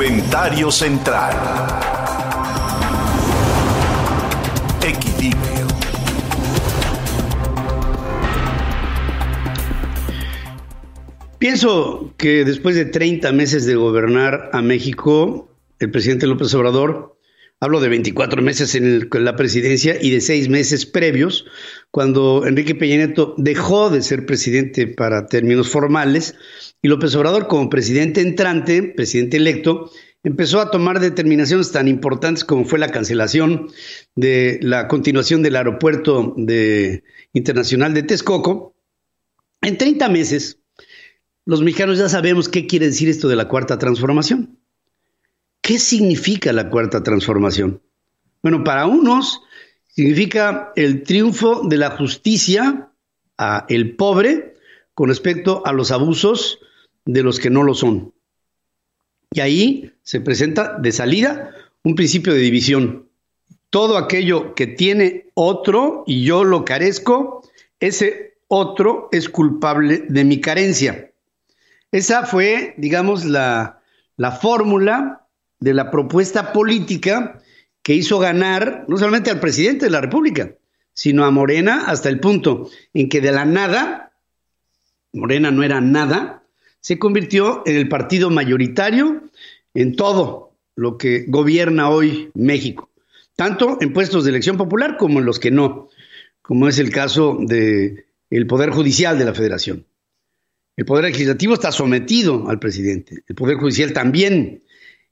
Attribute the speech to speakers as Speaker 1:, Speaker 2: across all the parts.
Speaker 1: Comentario central. Equilibrio.
Speaker 2: Pienso que después de 30 meses de gobernar a México, el presidente López Obrador, hablo de 24 meses en, la presidencia y de seis meses previos, cuando Enrique Peña Nieto dejó de ser presidente para términos formales y López Obrador como presidente entrante, presidente electo, empezó a tomar determinaciones tan importantes como fue la cancelación de la continuación del aeropuerto de, internacional de Texcoco. En 30 meses, los mexicanos ya sabemos qué quiere decir esto de la cuarta transformación. ¿Qué significa la cuarta transformación? Bueno, para unos significa el triunfo de la justicia a el pobre con respecto a los abusos de los que no lo son. Y ahí se presenta de salida un principio de división. Todo aquello que tiene otro y yo lo carezco, ese otro es culpable de mi carencia. Esa fue, digamos, la, la fórmula de la propuesta política que hizo ganar no solamente al presidente de la República, sino a Morena hasta el punto en que de la nada, Morena no era nada, se convirtió en el partido mayoritario en todo lo que gobierna hoy México, tanto en puestos de elección popular como en los que no, como es el caso del el Poder Judicial de la Federación. El Poder Legislativo está sometido al presidente, el Poder Judicial también.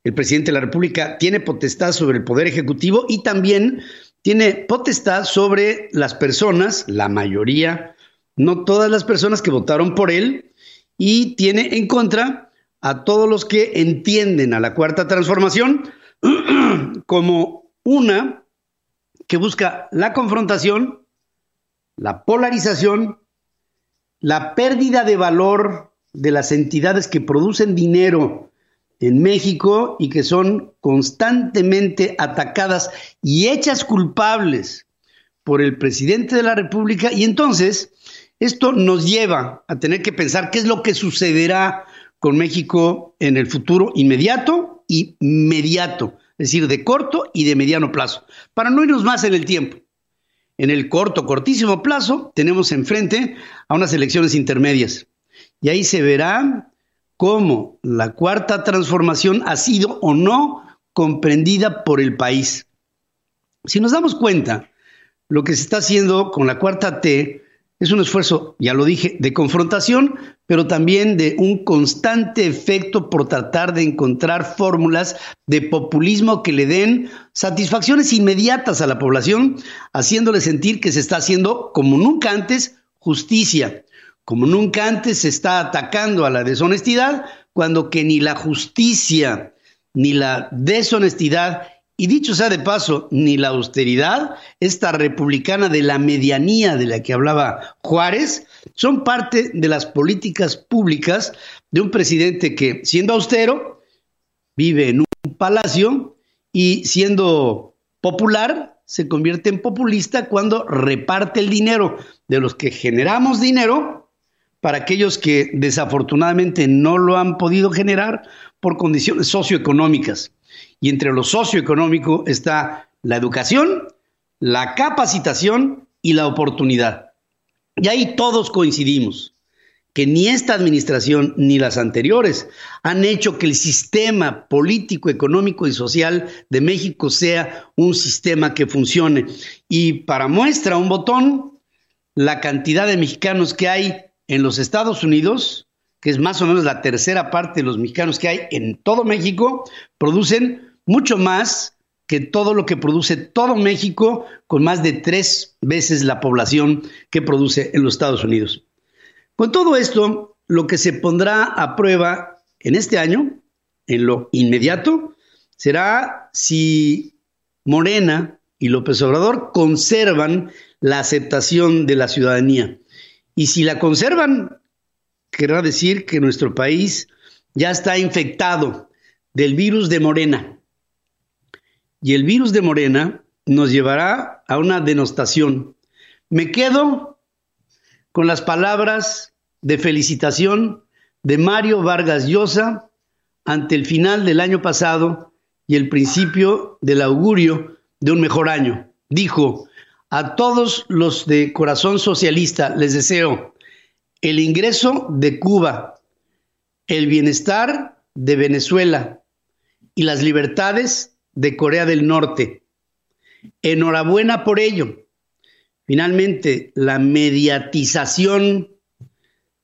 Speaker 2: El presidente de la República tiene potestad sobre el Poder Ejecutivo y también tiene potestad sobre las personas, la mayoría, no todas las personas que votaron por él, y tiene en contra a todos los que entienden a la cuarta transformación como una que busca la confrontación, la polarización la pérdida de valor de las entidades que producen dinero en México y que son constantemente atacadas y hechas culpables por el presidente de la República. Y entonces esto nos lleva a tener que pensar qué es lo que sucederá con México en el futuro inmediato y mediato, es decir, de corto y de mediano plazo, para no irnos más en el tiempo. En el corto, cortísimo plazo, tenemos enfrente a unas elecciones intermedias. Y ahí se verá cómo la cuarta transformación ha sido o no comprendida por el país. Si nos damos cuenta, lo que se está haciendo con la cuarta T es un esfuerzo, ya lo dije, de confrontación, pero también de un constante efecto por tratar de encontrar fórmulas de populismo que le den satisfacciones inmediatas a la población, haciéndole sentir que se está haciendo, como nunca antes, justicia, como nunca antes se está atacando a la deshonestidad, cuando que ni la justicia ni la deshonestidad y dicho sea de paso, ni la austeridad, esta republicana de la medianía de la que hablaba Juárez, son parte de las políticas públicas de un presidente que, siendo austero, vive en un palacio y siendo popular, se convierte en populista cuando reparte el dinero de los que generamos dinero para aquellos que desafortunadamente no lo han podido generar por condiciones socioeconómicas y entre lo socioeconómico está la educación, la capacitación y la oportunidad. Y ahí todos coincidimos que ni esta administración ni las anteriores han hecho que el sistema político, económico y social de México sea un sistema que funcione. Y para muestra un botón, la cantidad de mexicanos que hay en los Estados Unidos, que es más o menos la tercera parte de los mexicanos que hay en todo México, producen mucho más que todo lo que produce todo México, con más de tres veces la población que produce en los Estados Unidos. Con todo esto, lo que se pondrá a prueba en este año, en lo inmediato, será si Morena y López Obrador conservan la aceptación de la ciudadanía. Y si la conservan, querrá decir que nuestro país ya está infectado del virus de Morena y el virus de Morena nos llevará a una denostación. Me quedo con las palabras de felicitación de Mario Vargas Llosa ante el final del año pasado y el principio del augurio de un mejor año. Dijo, a todos los de corazón socialista les deseo el ingreso de Cuba, el bienestar de Venezuela y las libertades de Corea del Norte. Enhorabuena por ello. Finalmente, la mediatización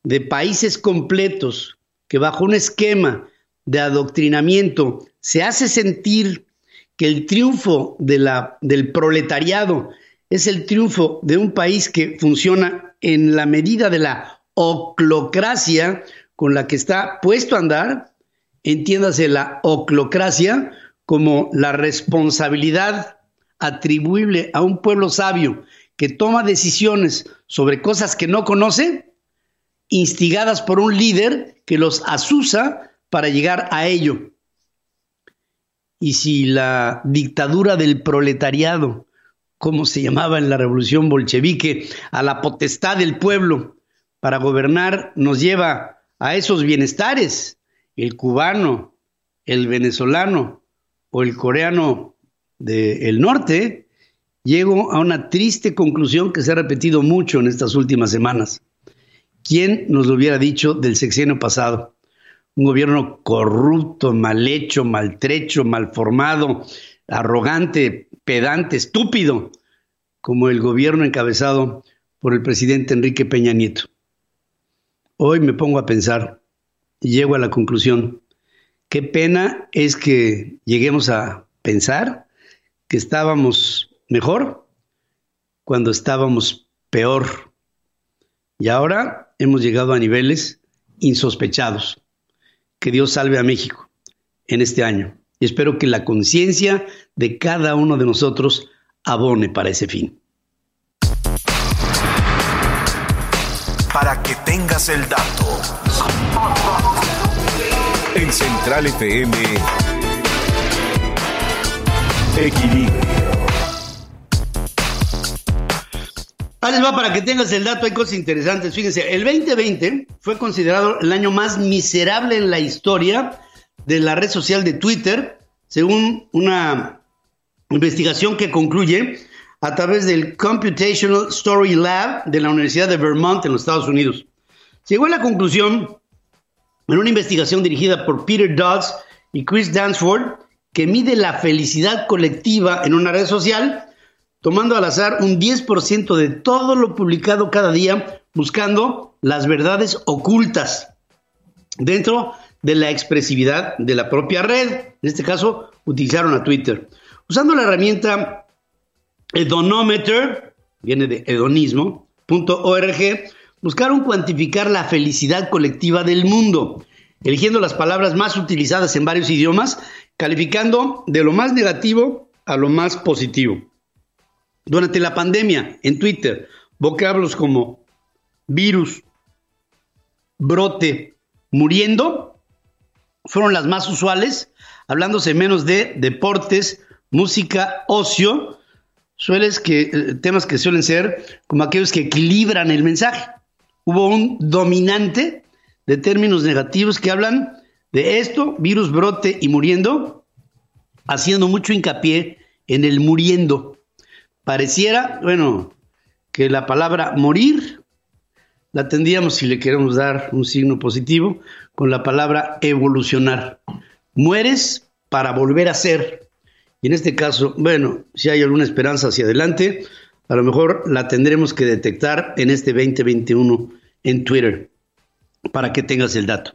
Speaker 2: de países completos que bajo un esquema de adoctrinamiento se hace sentir que el triunfo del proletariado es el triunfo de un país que funciona en la medida de la oclocracia con la que está puesto a andar, entiéndase la oclocracia como la responsabilidad atribuible a un pueblo sabio que toma decisiones sobre cosas que no conoce, instigadas por un líder que los asusa para llegar a ello. Y si la dictadura del proletariado, como se llamaba en la revolución bolchevique, a la potestad del pueblo para gobernar, nos lleva a esos bienestares, el cubano, el venezolano o el coreano del norte, llego a una triste conclusión que se ha repetido mucho en estas últimas semanas. ¿Quién nos lo hubiera dicho del sexenio pasado? Un gobierno corrupto, mal hecho, maltrecho, mal formado, arrogante, pedante, estúpido, como el gobierno encabezado por el presidente Enrique Peña Nieto. Hoy me pongo a pensar y llego a la conclusión, qué pena es que lleguemos a pensar que estábamos mejor cuando estábamos peor. Y ahora hemos llegado a niveles insospechados. Que Dios salve a México en este año. Y espero que la conciencia de cada uno de nosotros abone para ese fin.
Speaker 1: Para que tengas el dato. En Central FM. Equilibrio.
Speaker 2: Va para que tengas el dato, hay cosas interesantes. Fíjense, el 2020 fue considerado el año más miserable en la historia de la red social de Twitter, según una investigación que concluye a través del Computational Story Lab de la Universidad de Vermont en los Estados Unidos. Llegó a la conclusión, en una investigación dirigida por Peter Dodds y Chris Dansford, que mide la felicidad colectiva en una red social tomando al azar un 10% de todo lo publicado cada día, buscando las verdades ocultas dentro de la expresividad de la propia red. En este caso, utilizaron a Twitter. Usando la herramienta Edonometer, viene de hedonismo.org, buscaron cuantificar la felicidad colectiva del mundo, eligiendo las palabras más utilizadas en varios idiomas, calificando de lo más negativo a lo más positivo. Durante la pandemia, en Twitter, vocablos como virus, brote, muriendo, fueron las más usuales, hablándose menos de deportes, música, ocio, sueles que, eh, temas que suelen ser como aquellos que equilibran el mensaje. Hubo un dominante de términos negativos que hablan de esto, virus, brote y muriendo, haciendo mucho hincapié en el muriendo. Pareciera, bueno, que la palabra morir la tendríamos, si le queremos dar un signo positivo, con la palabra evolucionar. Mueres para volver a ser. Y en este caso, bueno, si hay alguna esperanza hacia adelante, a lo mejor la tendremos que detectar en este 2021 en Twitter, para que tengas el dato.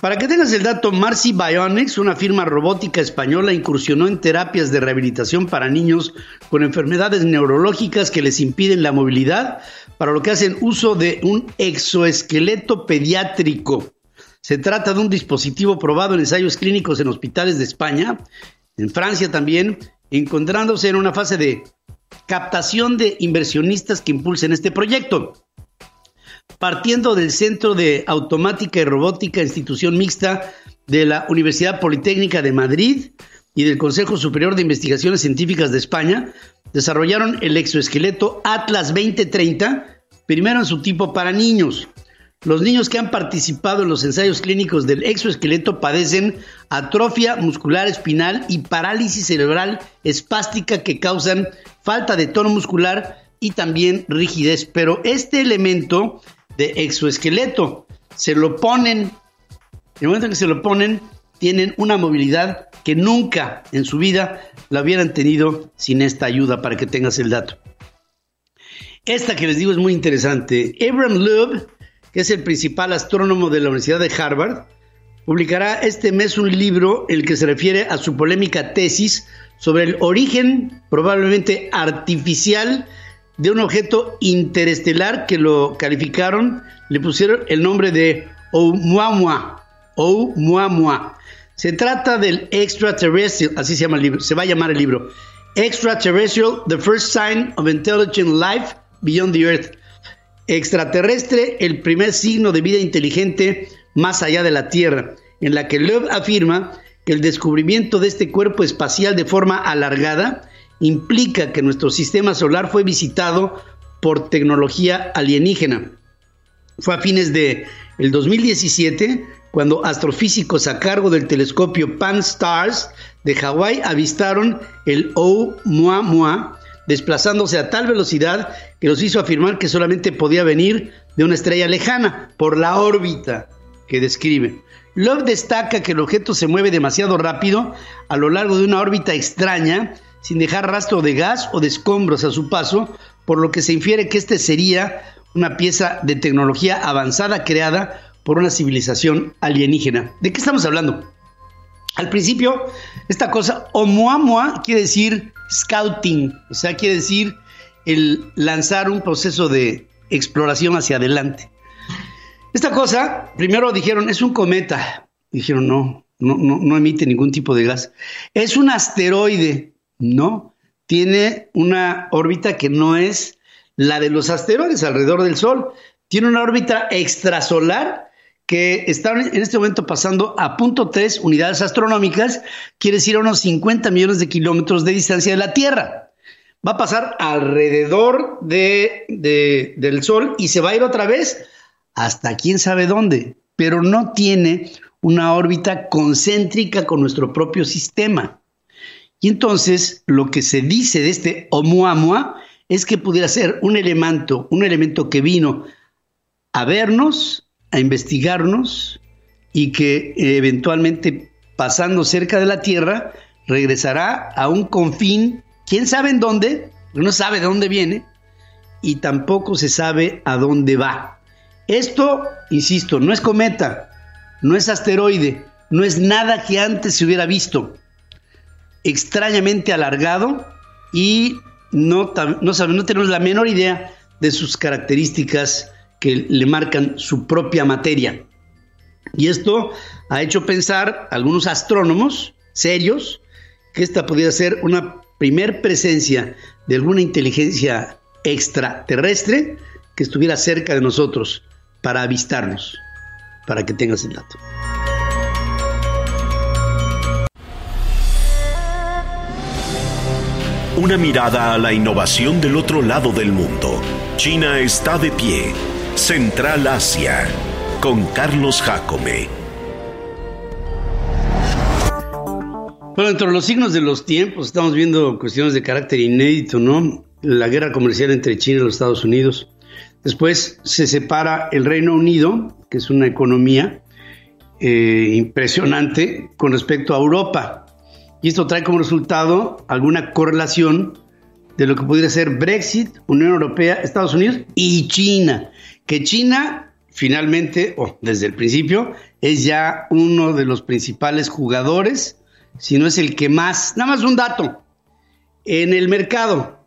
Speaker 2: Para que tengas el dato, Marcy Bionics, una firma robótica española, incursionó en terapias de rehabilitación para niños con enfermedades neurológicas que les impiden la movilidad, para lo que hacen uso de un exoesqueleto pediátrico. Se trata de un dispositivo probado en ensayos clínicos en hospitales de España, en Francia también, encontrándose en una fase de captación de inversionistas que impulsen este proyecto partiendo del Centro de Automática y Robótica, institución mixta de la Universidad Politécnica de Madrid y del Consejo Superior de Investigaciones Científicas de España, desarrollaron el exoesqueleto Atlas 2030, primero en su tipo para niños. los niños que han participado en los ensayos clínicos del exoesqueleto padecen atrofia muscular espinal y parálisis cerebral espástica que causan falta de tono muscular y también rigidez. Pero este elemento de exoesqueleto se lo ponen, en el momento en que se lo ponen, tienen una movilidad que nunca en su vida la hubieran tenido sin esta ayuda para que tengas el dato. Esta que les digo es muy interesante. Abraham Loeb, que es el principal astrónomo de la Universidad de Harvard, publicará este mes un libro en el que se refiere a su polémica tesis sobre el origen probablemente artificial de un objeto interestelar que lo calificaron, le pusieron el nombre de Oumuamua. Oumuamua. Se trata del extraterrestrial, así se llama el libro, se va a llamar el libro. Extraterrestrial, The First Sign of Intelligent Life Beyond the Earth. Extraterrestre, el primer signo de vida inteligente más allá de la Tierra, en la que Loeb afirma que el descubrimiento de este cuerpo espacial de forma alargada implica que nuestro sistema solar fue visitado por tecnología alienígena. Fue a fines de el 2017 cuando astrofísicos a cargo del telescopio Pan-STARRS de Hawái avistaron el Oumuamua desplazándose a tal velocidad que los hizo afirmar que solamente podía venir de una estrella lejana por la órbita que describe. Love destaca que el objeto se mueve demasiado rápido a lo largo de una órbita extraña, sin dejar rastro de gas o de escombros a su paso, por lo que se infiere que este sería una pieza de tecnología avanzada creada por una civilización alienígena. ¿De qué estamos hablando? Al principio, esta cosa, Oumuamua, quiere decir scouting, o sea, quiere decir el lanzar un proceso de exploración hacia adelante. Esta cosa, primero dijeron, es un cometa. Dijeron, no, no, no, no emite ningún tipo de gas. Es un asteroide, ¿no? Tiene una órbita que no es la de los asteroides alrededor del Sol. Tiene una órbita extrasolar que está en este momento pasando a punto 3 unidades astronómicas, quiere decir a unos 50 millones de kilómetros de distancia de la Tierra. Va a pasar alrededor de, del Sol y se va a ir otra vez hasta quién sabe dónde, pero no tiene una órbita concéntrica con nuestro propio sistema. Y entonces lo que se dice de este Oumuamua es que pudiera ser un elemento, un elemento que vino a vernos, a investigarnos y que eventualmente pasando cerca de la Tierra regresará a un confín, quién sabe en dónde, no sabe de dónde viene y tampoco se sabe a dónde va. Esto, insisto, no es cometa, no es asteroide, no es nada que antes se hubiera visto. Extrañamente alargado y no, no, no tenemos la menor idea de sus características que le marcan su propia materia. Y esto ha hecho pensar a algunos astrónomos serios que esta podría ser una primer presencia de alguna inteligencia extraterrestre que estuviera cerca de nosotros para avistarnos, para que tengas el dato.
Speaker 1: Una mirada a la innovación del otro lado del mundo. China está de pie Central Asia con Carlos Jacome.
Speaker 2: Bueno, entre los signos de los tiempos estamos viendo cuestiones de carácter inédito, ¿no? La guerra comercial entre China y los Estados Unidos. Después se separa el Reino Unido, que es una economía eh, impresionante con respecto a Europa. Y esto trae como resultado alguna correlación de lo que pudiera ser Brexit, Unión Europea, Estados Unidos y China que China finalmente, o desde el principio, es ya uno de los principales jugadores, si no es el que más. Nada más un dato. En el mercado,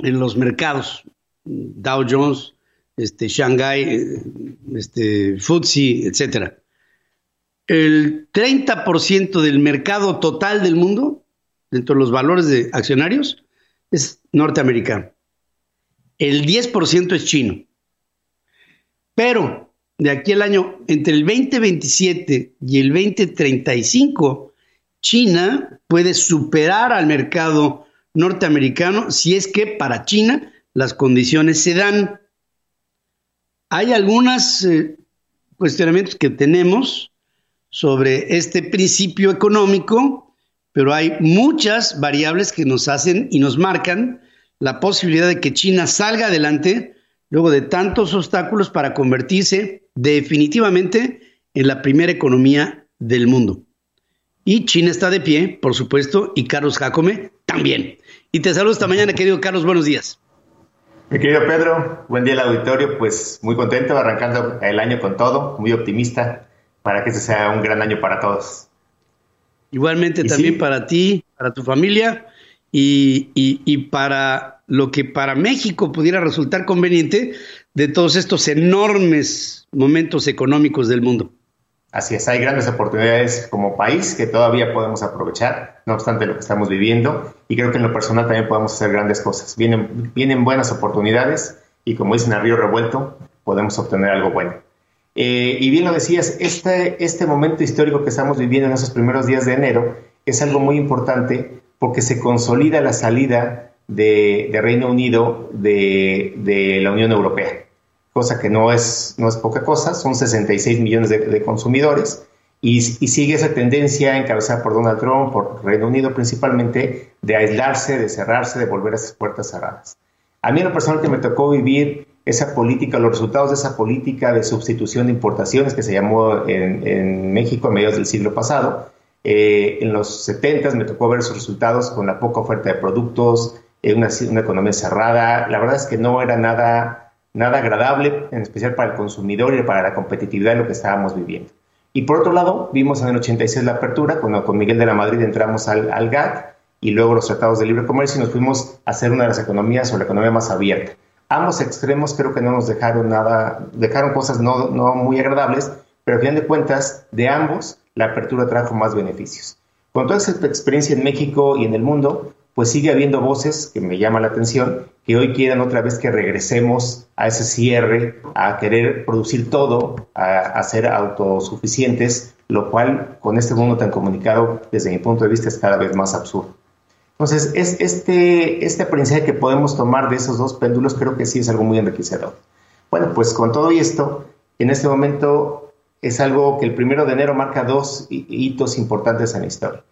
Speaker 2: en los mercados, Dow Jones, este, Shanghai, este, FTSE, etcétera. El 30% del mercado total del mundo, dentro de los valores de accionarios, es norteamericano. El 10% es chino. Pero de aquí al año, entre el 2027 y el 2035, China puede superar al mercado norteamericano si es que para China las condiciones se dan. hay algunos eh, cuestionamientos que tenemos sobre este principio económico, pero hay muchas variables que nos hacen y nos marcan la posibilidad de que China salga adelante luego de tantos obstáculos para convertirse definitivamente en la primera economía del mundo. Y China está de pie, por supuesto, y Carlos Jacome también. Y te saludo esta mañana, querido Carlos, buenos días.
Speaker 3: Mi querido Pedro, buen día al auditorio, pues muy contento, arrancando el año con todo, muy optimista, para que este sea un gran año para todos.
Speaker 2: Igualmente también para ti, para tu familia y, y para lo que para México pudiera resultar conveniente de todos estos enormes momentos económicos del mundo.
Speaker 3: Así es, hay grandes oportunidades como país que todavía podemos aprovechar, no obstante lo que estamos viviendo, y creo que en lo personal también podemos hacer grandes cosas. Vienen, vienen buenas oportunidades y como dicen a río revuelto, podemos obtener algo bueno. Eh, y bien lo decías, este, este momento histórico que estamos viviendo en esos primeros días de enero es algo muy importante porque se consolida la salida de, Reino Unido de, la Unión Europea cosa que no es, no es poca cosa, son 66 millones de, consumidores y, sigue esa tendencia encabezada por Donald Trump, por Reino Unido principalmente, de aislarse, de cerrarse, de volver a esas puertas cerradas. A mí en lo personal que me tocó vivir esa política, los resultados de esa política de sustitución de importaciones que se llamó en, México a mediados del siglo pasado, eh, en los 70 me tocó ver sus resultados con la poca oferta de productos, en una, una economía cerrada. La verdad es que no era nada nada agradable, en especial para el consumidor y para la competitividad de lo que estábamos viviendo. Y por otro lado, vimos en el 86 la apertura, cuando con Miguel de la Madrid entramos al, al GATT y luego los tratados de libre comercio y nos fuimos a hacer una de las economías o la economía más abierta. Ambos extremos creo que no nos dejaron nada, dejaron cosas no, muy agradables, pero al final de cuentas, de ambos, la apertura trajo más beneficios. Con toda esa experiencia en México y en el mundo, pues sigue habiendo voces que me llama la atención, que hoy quieren otra vez que regresemos a ese cierre, a querer producir todo, a, ser autosuficientes, lo cual con este mundo tan comunicado, desde mi punto de vista, es cada vez más absurdo. Entonces, es este, este aprendizaje que podemos tomar de esos dos péndulos creo que sí es algo muy enriquecedor. Bueno, pues con todo esto, en este momento es algo que el primero de enero marca dos hitos importantes en la historia.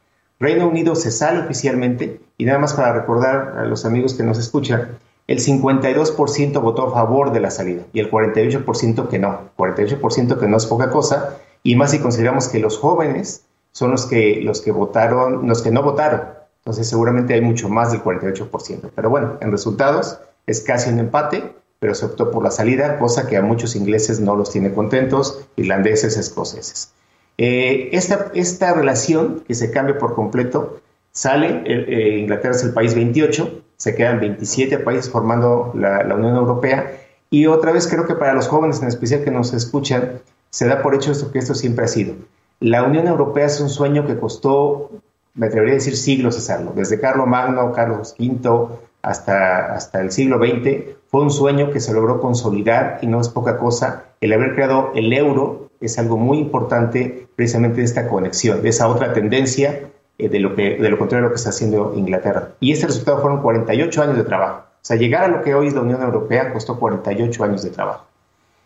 Speaker 3: Reino Unido se sale oficialmente y nada más para recordar a los amigos que nos escuchan, el 52% votó a favor de la salida y el 48% que no. 48% que no es poca cosa y más si consideramos que los jóvenes son los que, los que votaron, los que no votaron. Entonces seguramente hay mucho más del 48%. Pero bueno, en resultados es casi un empate, pero se optó por la salida, cosa que a muchos ingleses no los tiene contentos, irlandeses, escoceses. Eh, esta, esta relación que se cambia por completo sale, eh, eh, Inglaterra es el país 28, se quedan 27 países formando la, Unión Europea y otra vez creo que para los jóvenes en especial que nos escuchan, se da por hecho esto que esto siempre ha sido. La Unión Europea es un sueño que costó, me atrevería a decir siglos hacerlo, desde Carlos Magno, Carlos V hasta, hasta el siglo XX, fue un sueño que se logró consolidar y no es poca cosa el haber creado el euro es algo muy importante precisamente de esta conexión, de esa otra tendencia eh, de, lo que, de lo contrario a lo que está haciendo Inglaterra. Y este resultado fueron 48 años de trabajo. O sea, llegar a lo que hoy es la Unión Europea costó 48 años de trabajo.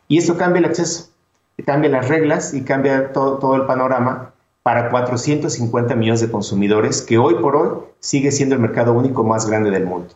Speaker 3: Y esto cambia el acceso, cambia las reglas y cambia todo, todo el panorama para 450 millones de consumidores, que hoy por hoy sigue siendo el mercado único más grande del mundo.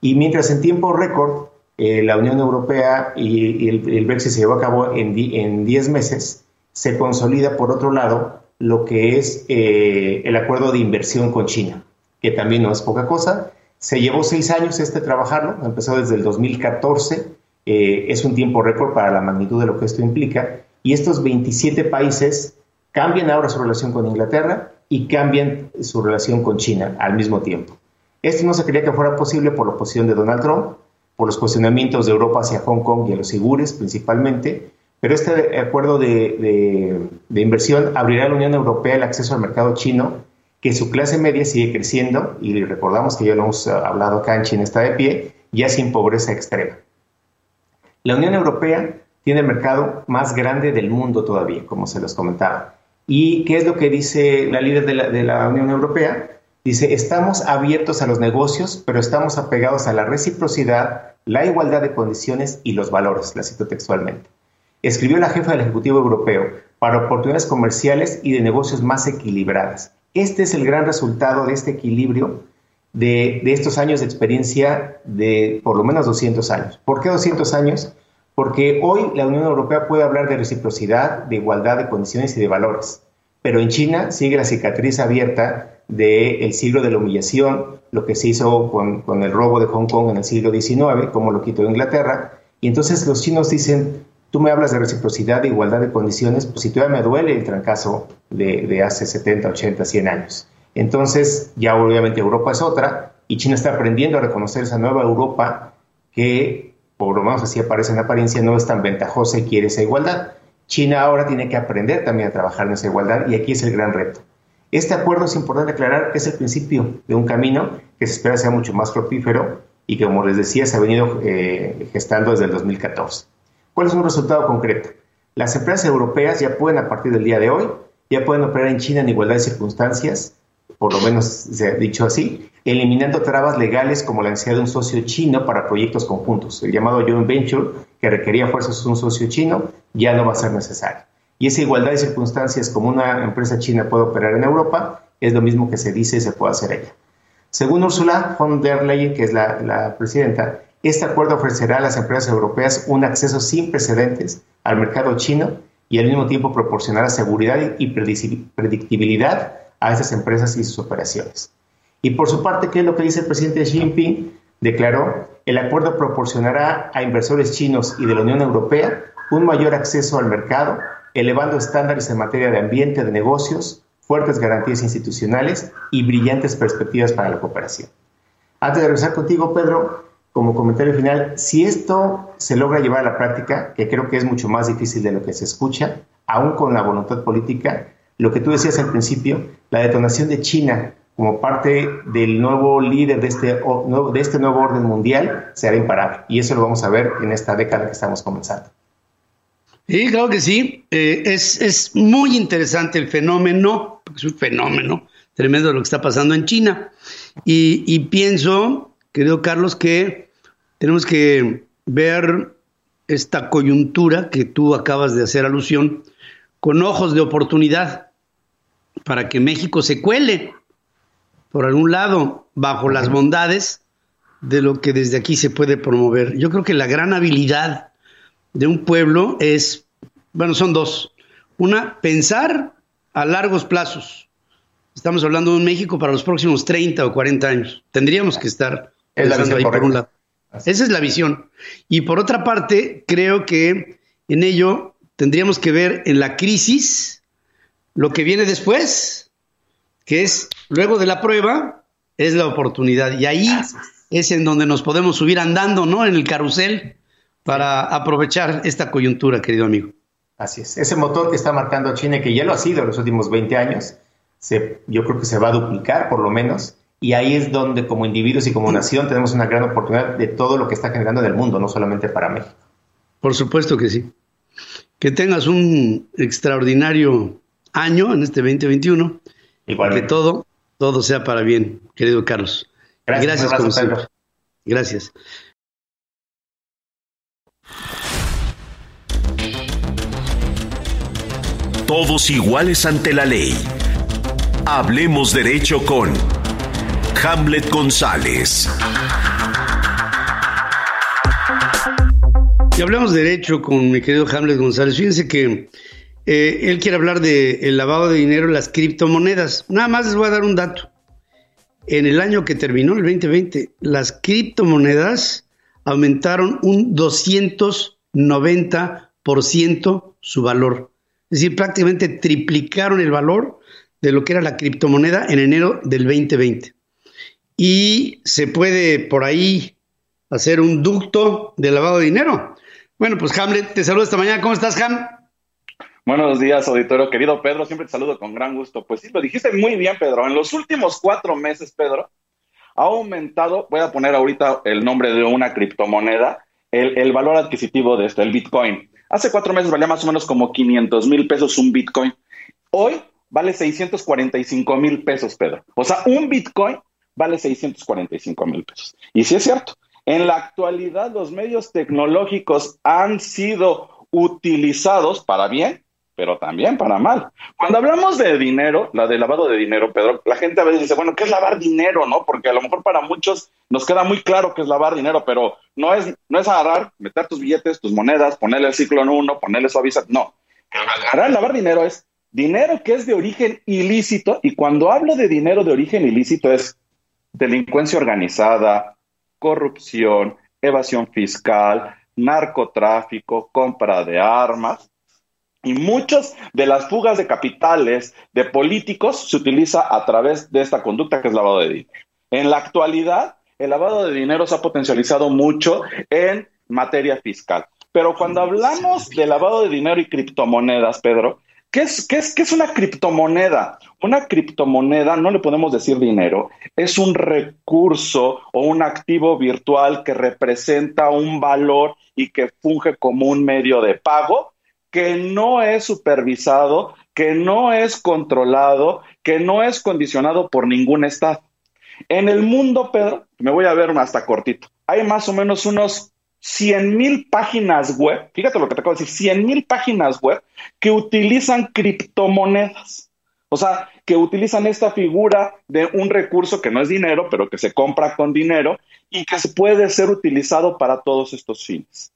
Speaker 3: Y mientras en tiempo récord eh, la Unión Europea y, el, Brexit se llevó a cabo en 10 meses, se consolida por otro lado lo que es eh, el acuerdo de inversión con China, que también no es poca cosa. Se llevó seis años este trabajarlo, empezó desde el 2014, eh, es un tiempo récord para la magnitud de lo que esto implica, y estos 27 países cambian ahora su relación con Inglaterra y cambian su relación con China al mismo tiempo. Esto no se creía que fuera posible por la oposición de Donald Trump, por los cuestionamientos de Europa hacia Hong Kong y a los sigures principalmente, pero este acuerdo de, inversión abrirá a la Unión Europea el acceso al mercado chino, que su clase media sigue creciendo, y recordamos que ya lo hemos hablado acá en China está de pie, ya sin pobreza extrema. La Unión Europea tiene el mercado más grande del mundo todavía, como se los comentaba. ¿Y qué es lo que dice la líder de la, Unión Europea? Dice, estamos abiertos a los negocios, pero estamos apegados a la reciprocidad, la igualdad de condiciones y los valores, la cito textualmente. Escribió la jefa del Ejecutivo Europeo para oportunidades comerciales y de negocios más equilibradas. Este es el gran resultado de este equilibrio de, de, estos años de experiencia de por lo menos 200 años. ¿Por qué 200 años? Porque hoy la Unión Europea puede hablar de reciprocidad, de igualdad de condiciones y de valores. Pero en China sigue la cicatriz abierta del siglo de la humillación, lo que se hizo con, con, el robo de Hong Kong en el siglo XIX, como lo quitó Inglaterra. Y entonces los chinos dicen, tú me hablas de reciprocidad, de igualdad de condiciones, pues si todavía me duele el trancazo de, de hace 70, 80, 100 años. Entonces ya obviamente Europa es otra y China está aprendiendo a reconocer esa nueva Europa que por lo menos así aparece en apariencia, no es tan ventajosa y quiere esa igualdad. China ahora tiene que aprender también a trabajar en esa igualdad y aquí es el gran reto. Este acuerdo es importante aclarar que es el principio de un camino que se espera sea mucho más fructífero y que, como les decía, se ha venido eh, gestando desde el 2014. ¿Cuál es un resultado concreto? Las empresas europeas ya pueden, a partir del día de hoy, ya pueden operar en China en igualdad de circunstancias, por lo menos se ha dicho así, eliminando trabas legales como la necesidad de un socio chino para proyectos conjuntos. El llamado joint venture, que requería fuerzas un socio chino, ya no va a ser necesario. Y esa igualdad de circunstancias como una empresa china puede operar en Europa, es lo mismo que se dice y se puede hacer ella. Según Ursula von der Leyen, que es la, la presidenta, este acuerdo ofrecerá a las empresas europeas un acceso sin precedentes al mercado chino y al mismo tiempo proporcionará seguridad y predictibilidad a esas empresas y sus operaciones. Y por su parte, ¿qué es lo que dice el presidente Xi Jinping? Declaró, el acuerdo proporcionará a inversores chinos y de la Unión Europea un mayor acceso al mercado, elevando estándares en materia de ambiente de negocios, fuertes garantías institucionales y brillantes perspectivas para la cooperación. Antes de regresar contigo, Pedro, como comentario final, si esto se logra llevar a la práctica, que creo que es mucho más difícil de lo que se escucha, aún con la voluntad política, lo que tú decías al principio, la detonación de China como parte del nuevo líder de este, de este nuevo orden mundial será imparable. Y eso lo vamos a ver en esta década que estamos comenzando.
Speaker 2: Sí, claro que sí. Eh, es, es, muy interesante el fenómeno, es un fenómeno tremendo lo que está pasando en China. Y, y pienso, querido Carlos, que tenemos que ver esta coyuntura que tú acabas de hacer alusión con ojos de oportunidad para que México se cuele por algún lado, bajo las bondades de lo que desde aquí se puede promover. Yo creo que la gran habilidad de un pueblo es, bueno, son dos. Una, pensar a largos plazos. Estamos hablando de un México para los próximos 30 o 40 años. Tendríamos que estar pensando ahí por un lado. Esa es la visión. Y por otra parte, creo que en ello tendríamos que ver en la crisis lo que viene después, que es luego de la prueba, es la oportunidad. Y ahí es en donde nos podemos subir andando, ¿no? En el carrusel para aprovechar esta coyuntura, querido amigo.
Speaker 3: Así es. Ese motor que está marcando China, que ya lo ha sido en los últimos 20 años, se, yo creo que se va a duplicar por lo menos. Y ahí es donde como individuos y como nación tenemos una gran oportunidad de todo lo que está generando en el mundo, no solamente para México.
Speaker 2: Por supuesto que sí. Que tengas un extraordinario año en este 2021 que todo, todo sea para bien, querido Carlos. Gracias, Gracias Gracias.
Speaker 1: Todos iguales ante la ley. Hablemos derecho con Hamlet González.
Speaker 2: Y hablemos derecho con mi querido Hamlet González. Fíjense que eh, él quiere hablar del el lavado de dinero en las criptomonedas. Nada más les voy a dar un dato. En el año que terminó, el 2020, las criptomonedas aumentaron un 290% su valor. Es decir, prácticamente triplicaron el valor de lo que era la criptomoneda en enero del 2020. Y se puede por ahí hacer un ducto de lavado de dinero. Bueno, pues Hamlet, te saludo esta mañana. ¿Cómo estás, Ham?
Speaker 4: Buenos días, auditorio. Querido Pedro, siempre te saludo con gran gusto. Pues sí, lo dijiste muy bien, Pedro. En los últimos cuatro meses, Pedro, ha aumentado, voy a poner ahorita el nombre de una criptomoneda, el, valor adquisitivo de esto, el Bitcoin. Hace cuatro meses valía más o menos como 500 mil pesos un Bitcoin. Hoy vale 645 mil pesos, Pedro. O sea, un Bitcoin vale 645 mil pesos. Y sí es cierto, en la actualidad los medios tecnológicos han sido utilizados para bien, pero también para mal. Cuando hablamos de dinero, la de lavado de dinero, Pedro, la gente a veces dice, bueno, ¿qué es lavar dinero? ¿No? Porque a lo mejor para muchos nos queda muy claro que es lavar dinero, pero no es, no es agarrar, meter tus billetes, tus monedas, ponerle el ciclo en uno, ponerle suaviza, no. Agarrar, lavar dinero es dinero que es de origen ilícito, y cuando hablo de dinero de origen ilícito es delincuencia organizada, corrupción, evasión fiscal, narcotráfico, compra de armas. Y muchas de las fugas de capitales de políticos se utiliza a través de esta conducta que es lavado de dinero. En la actualidad, el lavado de dinero se ha potencializado mucho en materia fiscal. Pero cuando hablamos de lavado de dinero y criptomonedas, Pedro, ¿Qué es, qué, es, ¿Qué es una criptomoneda? Una criptomoneda, no le podemos decir dinero, es un recurso o un activo virtual que representa un valor y que funge como un medio de pago que no es supervisado, que no es controlado, que no es condicionado por ningún Estado. En el mundo, Pedro, me voy a ver hasta cortito, hay más o menos unos 100 mil páginas web, fíjate lo que te acabo de decir, 100 mil páginas web que utilizan criptomonedas. O sea, que utilizan esta figura de un recurso que no es dinero, pero que se compra con dinero y que puede ser utilizado para todos estos fines.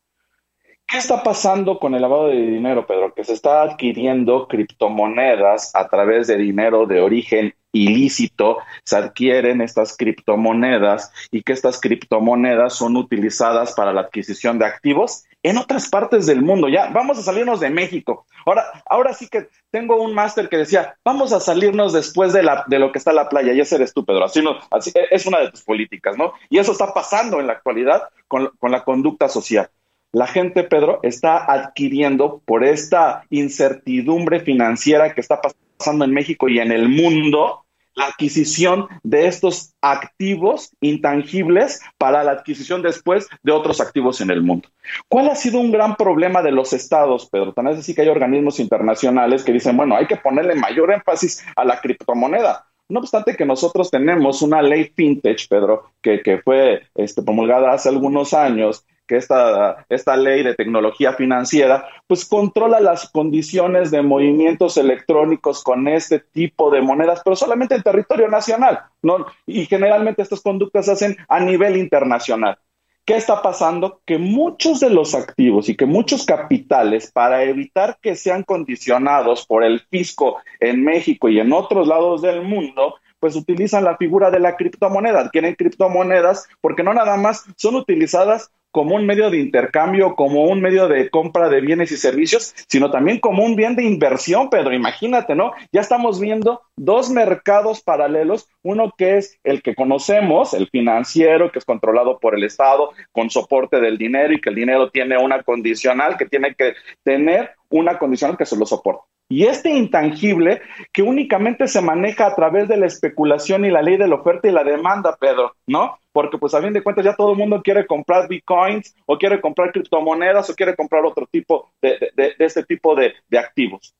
Speaker 4: ¿Qué está pasando con el lavado de dinero, Pedro? Que se está adquiriendo criptomonedas a través de dinero de origen ilícito, se adquieren estas criptomonedas y que estas criptomonedas son utilizadas para la adquisición de activos en otras partes del mundo. Ya, vamos a salirnos de México. Ahora, ahora sí que tengo un máster que decía, vamos a salirnos después de, lo que está la playa, y ese eres tú, Pedro. Así, no, así es una de tus políticas, ¿no? Y eso está pasando en la actualidad con la conducta social. La gente, Pedro, está adquiriendo por esta incertidumbre financiera que está pasando en México y en el mundo, la adquisición de estos activos intangibles para la adquisición después de otros activos en el mundo. ¿Cuál ha sido un gran problema de los estados, Pedro? Tan es así que hay organismos internacionales que dicen, bueno, hay que ponerle mayor énfasis a la criptomoneda. No obstante que nosotros tenemos una ley fintech, Pedro, que, que fue este, promulgada hace algunos años, que esta, esta ley de tecnología financiera, pues controla las condiciones de movimientos electrónicos con este tipo de monedas, pero solamente en territorio nacional, ¿no? Y generalmente estas conductas se hacen a nivel internacional. ¿Qué está pasando? Que muchos de los activos y que muchos capitales, para evitar que sean condicionados por el fisco en México y en otros lados del mundo, pues utilizan la figura de la criptomoneda, adquieren criptomonedas porque no nada más son utilizadas como un medio de intercambio, como un medio de compra de bienes y servicios, sino también como un bien de inversión, Pedro. Imagínate, ¿no? Ya estamos viendo dos mercados paralelos, uno que es el que conocemos, el financiero, que es controlado por el Estado, con soporte del dinero y que el dinero tiene una condicional, que tiene que tener una condicional que se lo soporte. Y este intangible que únicamente se maneja a través de la especulación y la ley de la oferta y la demanda, Pedro, ¿no? Porque pues a fin de cuentas ya todo el mundo quiere comprar bitcoins o quiere comprar criptomonedas o quiere comprar otro tipo de, de, este tipo de, de activos.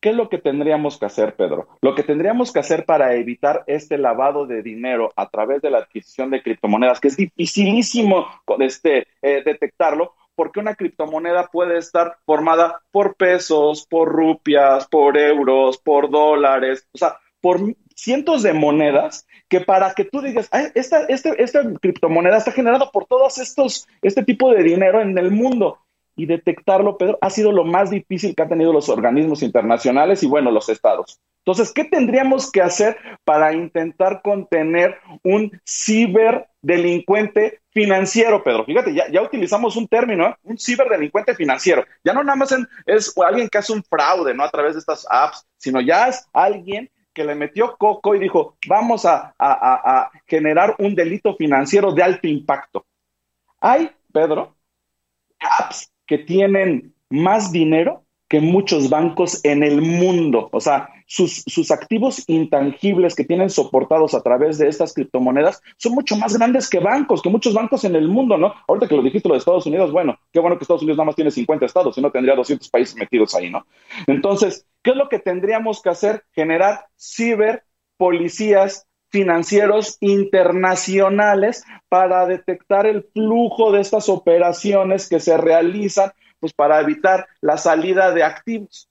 Speaker 4: ¿Qué es lo que tendríamos que hacer, Pedro? Lo que tendríamos que hacer para evitar este lavado de dinero a través de la adquisición de criptomonedas, que es dificilísimo este, eh, detectarlo, porque una criptomoneda puede estar formada por pesos, por rupias, por euros, por dólares, o sea, por cientos de monedas que para que tú digas, esta, este, esta criptomoneda está generada por todos estos, este tipo de dinero en el mundo y detectarlo, Pedro, ha sido lo más difícil que han tenido los organismos internacionales y, bueno, los estados. Entonces, ¿qué tendríamos que hacer para intentar contener un ciberdelincuente financiero, Pedro? Fíjate, ya, ya utilizamos un término, ¿eh? un ciberdelincuente financiero. Ya no nada más es alguien que hace un fraude, ¿no? A través de estas apps, sino ya es alguien que le metió coco y dijo, vamos a, a generar un delito financiero de alto impacto. Hay, Pedro, apps que tienen más dinero que muchos bancos en el mundo. O sea, sus, sus, activos intangibles que tienen soportados a través de estas criptomonedas son mucho más grandes que bancos, que muchos bancos en el mundo, ¿no? Ahorita que lo dijiste lo de Estados Unidos, bueno, qué bueno que Estados Unidos nada más tiene 50 estados, si no tendría 200 países metidos ahí, ¿no? Entonces, ¿Qué es lo que tendríamos que hacer? Generar ciberpolicías financieros internacionales para detectar el flujo de estas operaciones que se realizan, pues para evitar la salida de activos.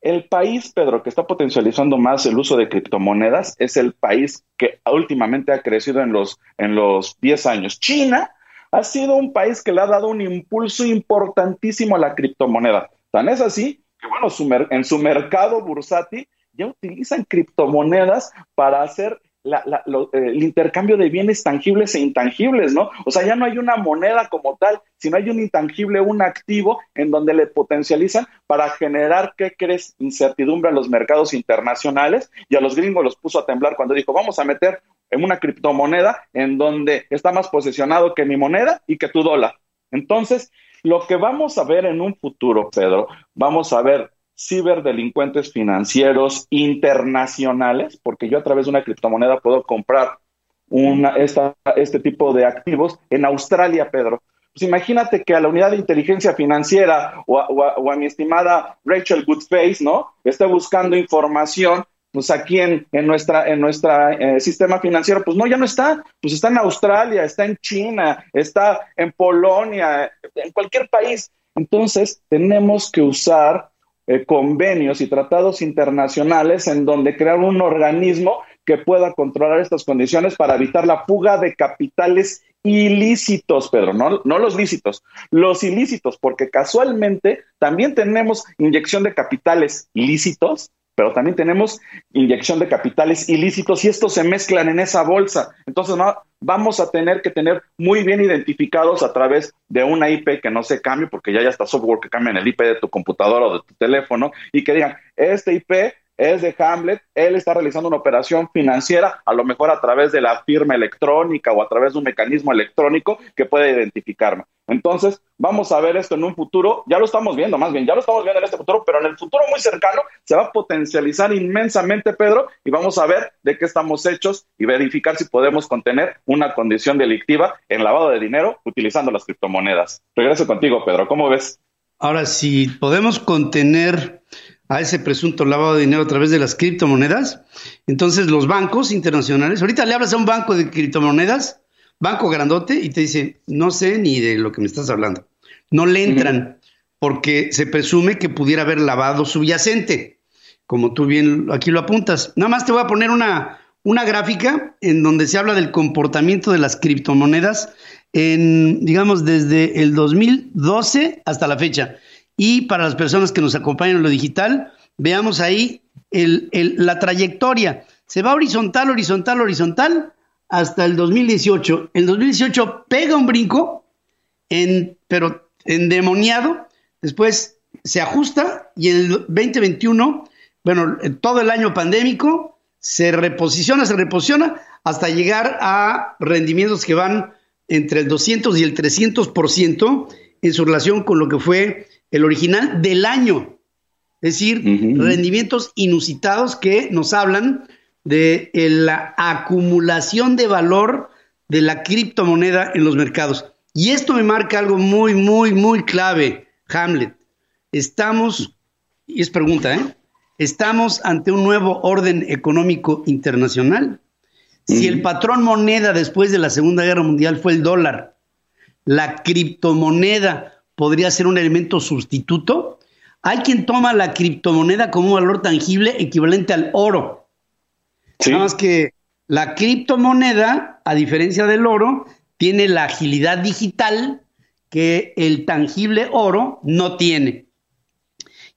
Speaker 4: El país, Pedro, que está potencializando más el uso de criptomonedas es el país que últimamente ha crecido en los, en los 10 años. China ha sido un país que le ha dado un impulso importantísimo a la criptomoneda. Tan es así que, bueno, en su mercado bursátil ya utilizan criptomonedas para hacer eh, el intercambio de bienes tangibles e intangibles, ¿no? O sea, ya no hay una moneda como tal, sino hay un intangible, un activo en donde le potencializan para generar, ¿qué crees? Incertidumbre a los mercados internacionales y a los gringos los puso a temblar cuando dijo, vamos a meter en una criptomoneda en donde está más posesionado que mi moneda y que tu dólar. Entonces, lo que vamos a ver en un futuro, Pedro, vamos a ver ciberdelincuentes financieros internacionales, porque yo a través de una criptomoneda puedo comprar una, este tipo de activos en Australia, Pedro. Pues imagínate que a la unidad de inteligencia financiera o a, mi estimada Rachel Goodface, ¿no? Esté buscando información, pues aquí en, en nuestra, en nuestra eh, sistema financiero, pues no, ya no está, pues está en Australia, está en China, está en Polonia, en cualquier país. Entonces, tenemos que usar eh, convenios y tratados internacionales en donde crear un organismo que pueda controlar estas condiciones para evitar la fuga de capitales ilícitos, Pedro, no, no los lícitos, los ilícitos, porque casualmente también tenemos inyección de capitales ilícitos pero también tenemos inyección de capitales ilícitos y estos se mezclan en esa bolsa. Entonces ¿no? Vamos a tener que tener muy bien identificados a través de una IP que no se cambie, porque ya está software que cambia en el IP de tu computadora o de tu teléfono, y que digan, este IP es de Hamlet, él está realizando una operación financiera, a lo mejor a través de la firma electrónica o a través de un mecanismo electrónico que puede identificarme. Entonces, vamos a ver esto en un futuro, ya lo estamos viendo, más bien, ya lo estamos viendo en este futuro, pero en el futuro muy cercano se va a potencializar inmensamente, Pedro, y vamos a ver de qué estamos hechos y verificar si podemos contener una condición delictiva en lavado de dinero utilizando las criptomonedas. Regreso contigo, Pedro, ¿cómo ves?
Speaker 2: Ahora, si podemos contener a ese presunto lavado de dinero a través de las criptomonedas. Entonces los bancos internacionales, ahorita le hablas a un banco de criptomonedas, banco grandote, y te dice, no sé ni de lo que me estás hablando. No le entran porque se presume que pudiera haber lavado subyacente, como tú bien aquí lo apuntas. Nada más te voy a poner una, una gráfica en donde se habla del comportamiento de las criptomonedas en, digamos, desde el 2012 hasta la fecha. Y para las personas que nos acompañan en lo digital, veamos ahí la trayectoria. Se va horizontal, horizontal, horizontal hasta el 2018. El 2018 pega un brinco, en, pero endemoniado. Después se ajusta y en el 2021, bueno, todo el año pandémico, se reposiciona, se reposiciona hasta llegar a rendimientos que van entre el 200 y el 300% en su relación con lo que fue el original del año. Es decir, rendimientos inusitados que nos hablan de la acumulación de valor de la criptomoneda en los mercados. Y esto me marca algo muy, muy, muy clave, Hamlet. Estamos, y es pregunta, ¿eh? Estamos ante un nuevo orden económico internacional. Si el patrón moneda después de la Segunda Guerra Mundial fue el dólar, la criptomoneda podría ser un elemento sustituto. Hay quien toma la criptomoneda como un valor tangible equivalente al oro. Nada más que la criptomoneda, a diferencia del oro, tiene la agilidad digital que el tangible oro no tiene.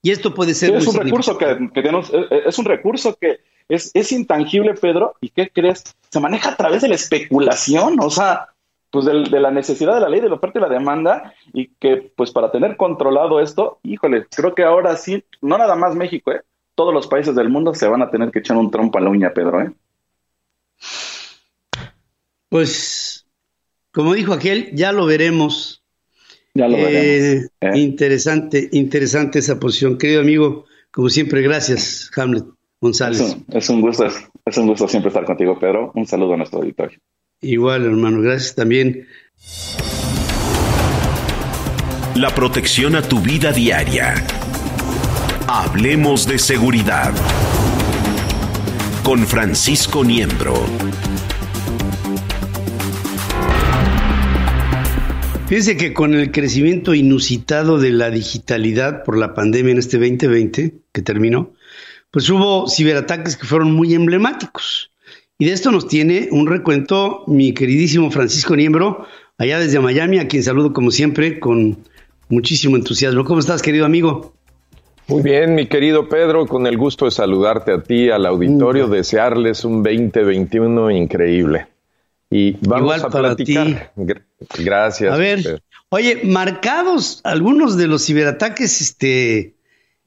Speaker 2: Y esto puede ser...
Speaker 4: es, un recurso que, tenemos, eh, eh, es un recurso que es, es intangible, Pedro, y ¿qué crees? Se maneja a través de la especulación, o sea, pues de, la necesidad de la ley de la oferta y la demanda y que pues para tener controlado esto, híjole, creo que ahora sí, no nada más México, ¿eh? todos los países del mundo se van a tener que echar un trompo a la uña, Pedro. ¿eh?
Speaker 2: Pues, como dijo aquel, ya lo veremos.
Speaker 4: Ya lo veremos.
Speaker 2: Eh, ¿eh? Interesante, interesante esa posición. Querido amigo, como siempre, gracias, Hamlet González.
Speaker 4: Es un, es un gusto, es un gusto siempre estar contigo, Pedro. Un saludo a nuestro auditorio.
Speaker 2: Igual, hermano, gracias también.
Speaker 1: La protección a tu vida diaria. Hablemos de seguridad. Con Francisco Niembro.
Speaker 2: Fíjense que con el crecimiento inusitado de la digitalidad por la pandemia en este 2020 que terminó, pues hubo ciberataques que fueron muy emblemáticos. Y de esto nos tiene un recuento mi queridísimo Francisco Niembro, allá desde Miami, a quien saludo como siempre con muchísimo entusiasmo. ¿Cómo estás, querido amigo?
Speaker 5: Muy bien, mi querido Pedro, con el gusto de saludarte a ti, al auditorio, mm. desearles un 2021 increíble. Y vamos
Speaker 2: Igual
Speaker 5: a
Speaker 2: para
Speaker 5: platicar. Gracias.
Speaker 2: A ver, oye, marcados algunos de los ciberataques, este,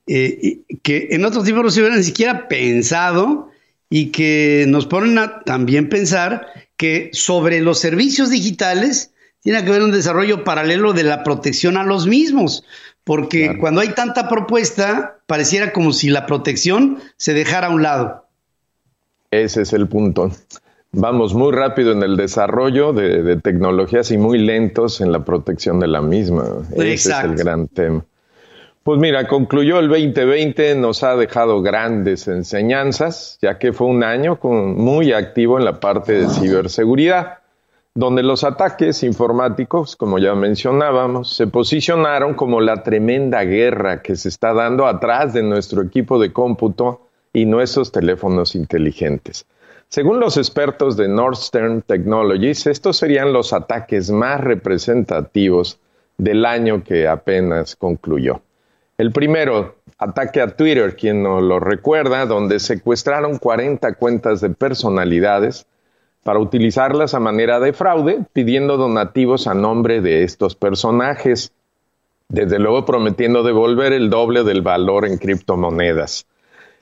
Speaker 2: eh, que en otros tiempos no se hubieran ni siquiera pensado y que nos ponen a también pensar que sobre los servicios digitales tiene que haber un desarrollo paralelo de la protección a los mismos, porque cuando hay tanta propuesta, pareciera como si la protección se dejara a un lado.
Speaker 5: Ese es el punto. Vamos muy rápido en el desarrollo de, tecnologías y muy lentos en la protección de la misma. Ese es el gran tema. Pues mira, concluyó el 2020, nos ha dejado grandes enseñanzas, ya que fue un año muy activo en la parte de ciberseguridad donde los ataques informáticos, como ya mencionábamos, se posicionaron como la tremenda guerra que se está dando atrás de nuestro equipo de cómputo y nuestros teléfonos inteligentes. Según los expertos de Northern Technologies, estos serían los ataques más representativos del año que apenas concluyó. El primero, ataque a Twitter, quien no lo recuerda, donde secuestraron 40 cuentas de personalidades, para utilizarlas a manera de fraude, pidiendo donativos a nombre de estos personajes, desde luego prometiendo devolver el doble del valor en criptomonedas.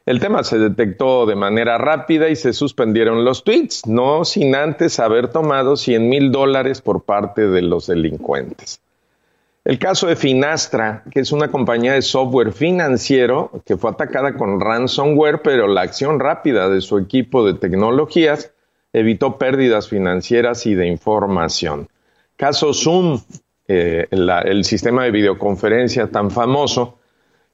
Speaker 5: El tema se detectó de manera rápida y se suspendieron los tweets, no sin antes haber tomado 100 mil dólares por parte de los delincuentes. El caso de Finastra, que es una compañía de software financiero que fue atacada con ransomware, pero la acción rápida de su equipo de tecnologías evitó pérdidas financieras y de información. Caso Zoom, eh, el sistema de videoconferencia tan famoso,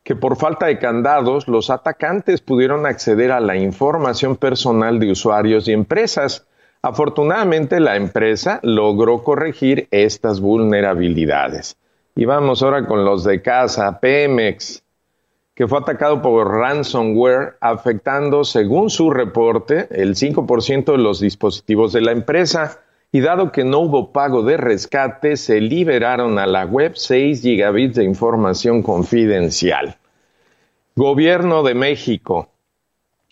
Speaker 5: que por falta de candados los atacantes pudieron acceder a la información personal de usuarios y empresas. Afortunadamente la empresa logró corregir estas vulnerabilidades. Y vamos ahora con los de casa, Pemex, que fue atacado por ransomware, afectando, según su reporte, el 5% de los dispositivos de la empresa. Y dado que no hubo pago de rescate, se liberaron a la web 6 gigabits de información confidencial. Gobierno de México.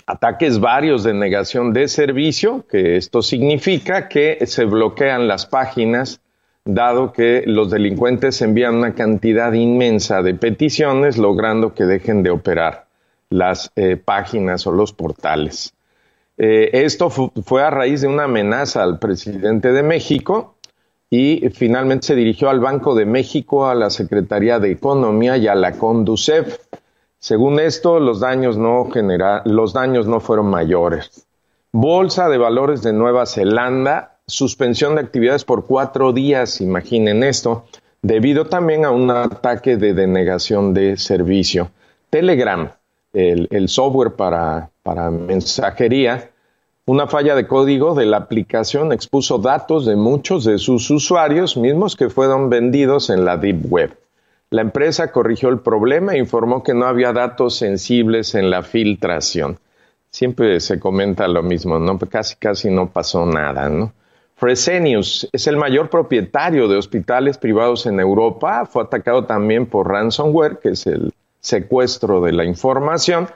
Speaker 5: Ataques varios de negación de servicio, que esto significa que se bloquean las páginas dado que los delincuentes envían una cantidad inmensa de peticiones logrando que dejen de operar las eh, páginas o los portales. Eh, esto fue a raíz de una amenaza al presidente de México y finalmente se dirigió al Banco de México, a la Secretaría de Economía y a la Conducef. Según esto, los daños no, los daños no fueron mayores. Bolsa de Valores de Nueva Zelanda suspensión de actividades por cuatro días, imaginen esto, debido también a un ataque de denegación de servicio. Telegram, el, software para, para mensajería, una falla de código de la aplicación expuso datos de muchos de sus usuarios, mismos que fueron vendidos en la Deep Web. La empresa corrigió el problema e informó que no había datos sensibles en la filtración. Siempre se comenta lo mismo, ¿no? Casi, casi no pasó nada, ¿no? Fresenius es el mayor propietario de hospitales privados en Europa. Fue atacado también por ransomware, que es el secuestro de la información,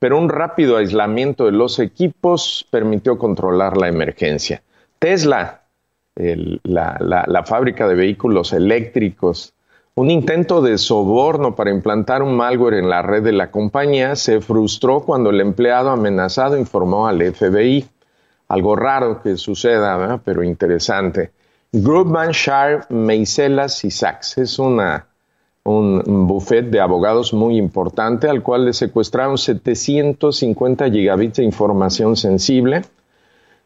Speaker 5: pero un rápido aislamiento de los equipos permitió controlar la emergencia. Tesla, la, fábrica de vehículos eléctricos, un intento de soborno para implantar un malware en la red de la compañía se frustró cuando el empleado amenazado informó al FBI algo raro que suceda, pero interesante. Groupman, Sharp, Meiselas y Sachs es una, un buffet de abogados muy importante al cual le secuestraron 750 gigabits de información sensible.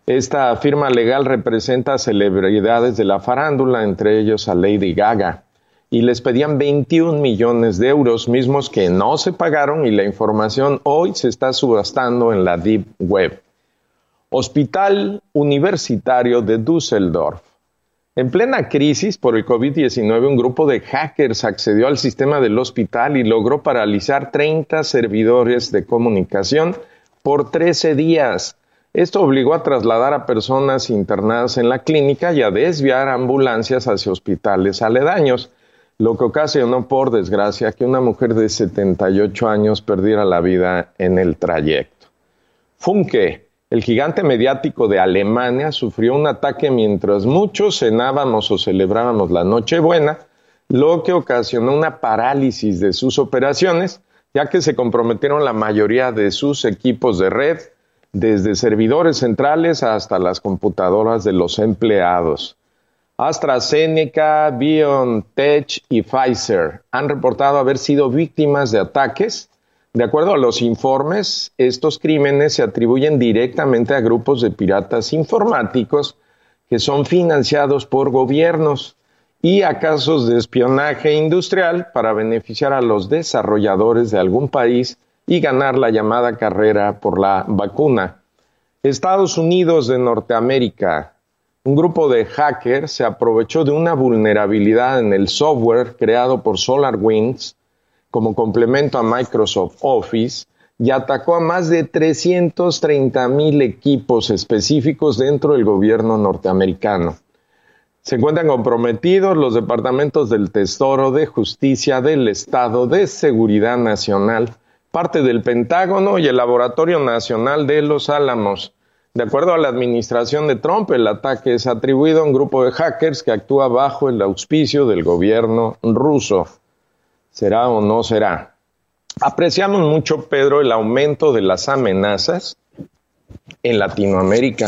Speaker 5: Esta firma legal representa celebridades de la farándula, entre ellos a Lady Gaga. y les pedían 21 millones de euros, mismos que no se pagaron y la información hoy se está subastando en la Deep Web. Hospital Universitario de Düsseldorf. En plena crisis por el COVID-19, un grupo de hackers accedió al sistema del hospital y logró paralizar 30 servidores de comunicación por 13 días. Esto obligó a trasladar a personas internadas en la clínica y a desviar ambulancias hacia hospitales aledaños, lo que ocasionó, por desgracia, que una mujer de 78 años perdiera la vida en el trayecto. Funke, el gigante mediático de Alemania, sufrió un ataque mientras muchos cenábamos o celebrábamos la Nochebuena, lo que ocasionó una parálisis de sus operaciones, ya que se comprometieron la mayoría de sus equipos de red, desde servidores centrales hasta las computadoras de los empleados. AstraZeneca, BioNTech y Pfizer han reportado haber sido víctimas de ataques. De acuerdo a los informes, estos crímenes se atribuyen directamente a grupos de piratas informáticos que son financiados por gobiernos y a casos de espionaje industrial para beneficiar a los desarrolladores de algún país y ganar la llamada carrera por la vacuna. Estados Unidos de Norteamérica. Un grupo de hackers se aprovechó de una vulnerabilidad en el software creado por SolarWinds como complemento a Microsoft Office y atacó a más de 330 mil equipos específicos dentro del gobierno norteamericano. Se encuentran comprometidos los departamentos del Tesoro, de Justicia, del Estado, de Seguridad Nacional, parte del Pentágono y el Laboratorio Nacional de Los Álamos. De acuerdo a la administración de Trump, el ataque es atribuido a un grupo de hackers que actúa bajo el auspicio del gobierno ruso. ¿Será o no será? Apreciamos mucho, Pedro, el aumento de las amenazas en Latinoamérica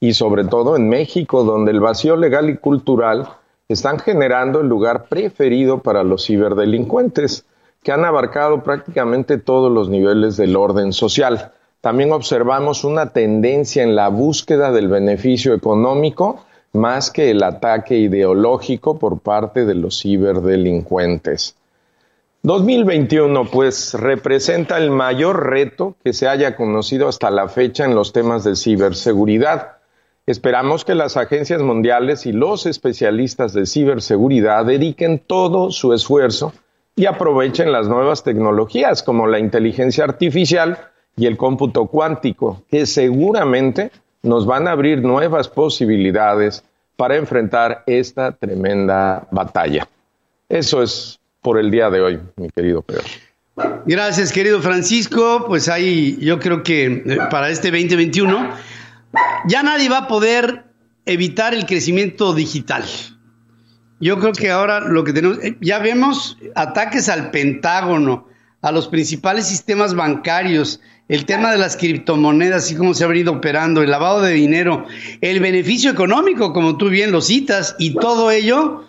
Speaker 5: y sobre todo en México, donde el vacío legal y cultural están generando el lugar preferido para los ciberdelincuentes que han abarcado prácticamente todos los niveles del orden social. También observamos una tendencia en la búsqueda del beneficio económico más que el ataque ideológico por parte de los ciberdelincuentes. 2021 pues representa el mayor reto que se haya conocido hasta la fecha en los temas de ciberseguridad. Esperamos que las agencias mundiales y los especialistas de ciberseguridad dediquen todo su esfuerzo y aprovechen las nuevas tecnologías como la inteligencia artificial y el cómputo cuántico, que seguramente nos van a abrir nuevas posibilidades para enfrentar esta tremenda batalla. Eso es por el día de hoy, mi querido Pedro.
Speaker 2: Gracias, querido Francisco. Pues ahí yo creo que eh, para este 2021 ya nadie va a poder evitar el crecimiento digital. Yo creo que ahora lo que tenemos, eh, ya vemos ataques al Pentágono, a los principales sistemas bancarios, el tema de las criptomonedas y cómo se ha venido operando, el lavado de dinero, el beneficio económico, como tú bien lo citas, y todo ello,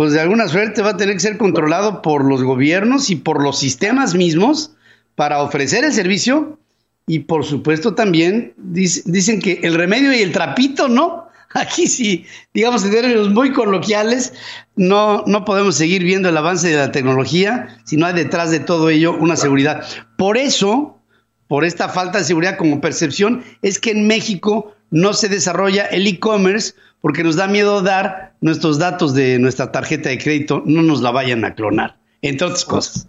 Speaker 2: pues de alguna suerte va a tener que ser controlado por los gobiernos y por los sistemas mismos para ofrecer el servicio. Y por supuesto también dicen que el remedio y el trapito, ¿no? Aquí sí, digamos en términos muy coloquiales, no, no podemos seguir viendo el avance de la tecnología si no hay detrás de todo ello una seguridad. Por eso, por esta falta de seguridad como percepción, es que en México no se desarrolla el e-commerce porque nos da miedo dar nuestros datos de nuestra tarjeta de crédito, no nos la vayan a clonar, entre otras cosas.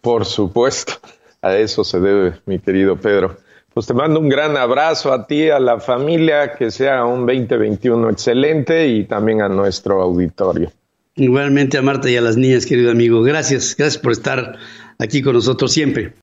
Speaker 5: Por supuesto, a eso se debe, mi querido Pedro. Pues te mando un gran abrazo a ti, a la familia, que sea un 2021 excelente y también a nuestro auditorio.
Speaker 2: Igualmente a Marta y a las niñas, querido amigo. Gracias, gracias por estar aquí con nosotros siempre.